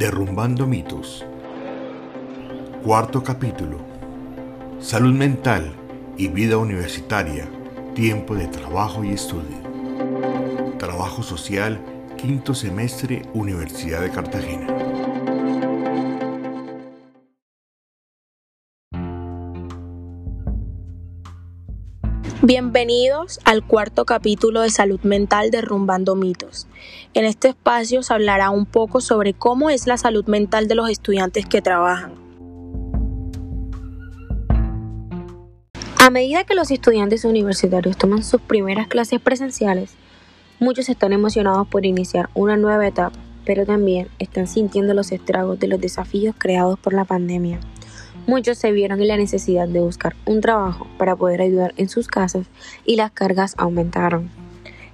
Derrumbando mitos. Cuarto capítulo. Salud mental y vida universitaria. Tiempo de trabajo y estudio. Trabajo social, quinto semestre, Universidad de Cartagena. Bienvenidos al cuarto capítulo de Salud Mental Derrumbando Mitos. En este espacio se hablará un poco sobre cómo es la salud mental de los estudiantes que trabajan. A medida que los estudiantes universitarios toman sus primeras clases presenciales, muchos están emocionados por iniciar una nueva etapa, pero también están sintiendo los estragos de los desafíos creados por la pandemia. Muchos se vieron en la necesidad de buscar un trabajo para poder ayudar en sus casas y las cargas aumentaron.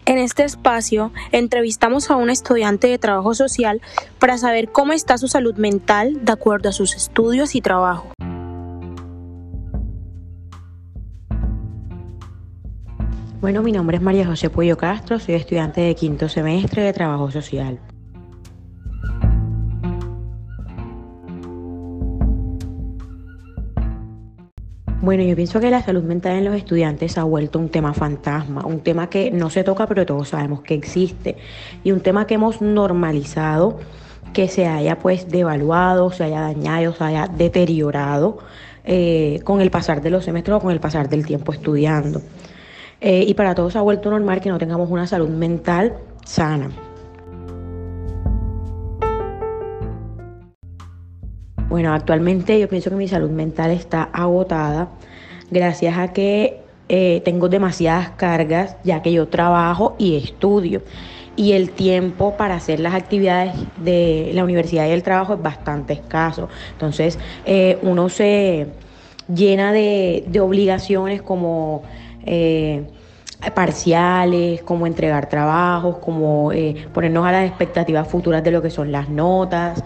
En este espacio entrevistamos a un estudiante de trabajo social para saber cómo está su salud mental de acuerdo a sus estudios y trabajo. Bueno, mi nombre es María José Puyo Castro, soy estudiante de quinto semestre de trabajo social. Bueno, yo pienso que la salud mental en los estudiantes ha vuelto un tema fantasma, un tema que no se toca, pero todos sabemos que existe, y un tema que hemos normalizado que se haya pues devaluado, se haya dañado, se haya deteriorado eh, con el pasar de los semestres o con el pasar del tiempo estudiando. Eh, y para todos ha vuelto normal que no tengamos una salud mental sana. Bueno, actualmente yo pienso que mi salud mental está agotada gracias a que eh, tengo demasiadas cargas ya que yo trabajo y estudio y el tiempo para hacer las actividades de la universidad y el trabajo es bastante escaso. Entonces eh, uno se llena de, obligaciones como... Eh, parciales, como entregar trabajos, como ponernos a las expectativas futuras de lo que son las notas.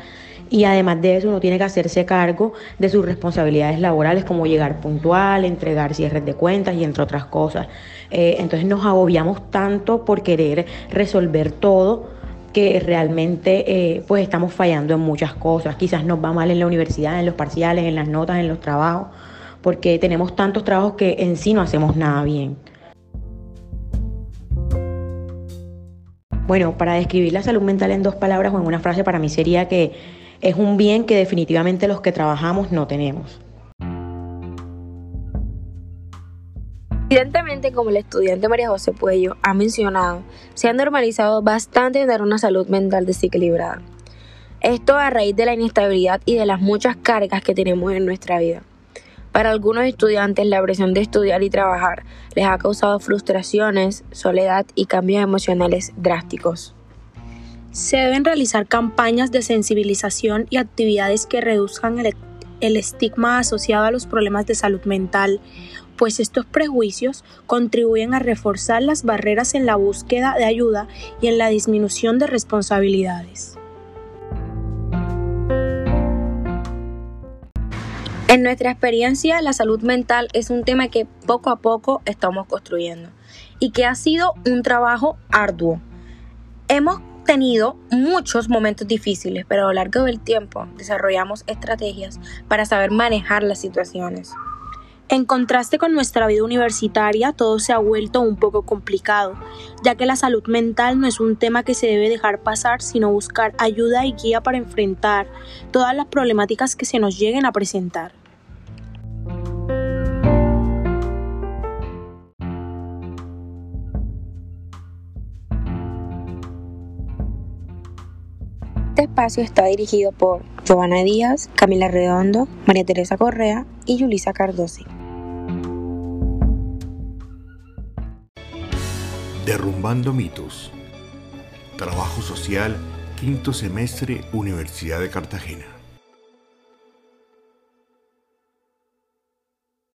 Y además de eso, uno tiene que hacerse cargo de sus responsabilidades laborales, como llegar puntual, entregar cierres de cuentas y entre otras cosas. Eh, entonces nos agobiamos tanto por querer resolver todo que realmente eh, pues estamos fallando en muchas cosas. Quizás nos va mal en la universidad, en los parciales, en las notas, en los trabajos, porque tenemos tantos trabajos que en sí no hacemos nada bien. Bueno, para describir la salud mental en dos palabras o en una frase para mí sería que es un bien que definitivamente los que trabajamos no tenemos. Evidentemente, como el estudiante María José Puello ha mencionado, se ha normalizado bastante dar una salud mental desequilibrada. Esto a raíz de la inestabilidad y de las muchas cargas que tenemos en nuestra vida. Para algunos estudiantes la presión de estudiar y trabajar les ha causado frustraciones, soledad y cambios emocionales drásticos. Se deben realizar campañas de sensibilización y actividades que reduzcan el, estigma asociado a los problemas de salud mental, pues estos prejuicios contribuyen a reforzar las barreras en la búsqueda de ayuda y en la disminución de responsabilidades. En nuestra experiencia, la salud mental es un tema que poco a poco estamos construyendo y que ha sido un trabajo arduo. Hemos tenido muchos momentos difíciles, pero a lo largo del tiempo desarrollamos estrategias para saber manejar las situaciones. En contraste con nuestra vida universitaria, todo se ha vuelto un poco complicado, ya que la salud mental no es un tema que se debe dejar pasar, sino buscar ayuda y guía para enfrentar todas las problemáticas que se nos lleguen a presentar. Este espacio está dirigido por Giovanna Díaz, Camila Redondo, María Teresa Correa y Yulisa Cardosi. Derrumbando mitos. Trabajo social, quinto semestre, Universidad de Cartagena.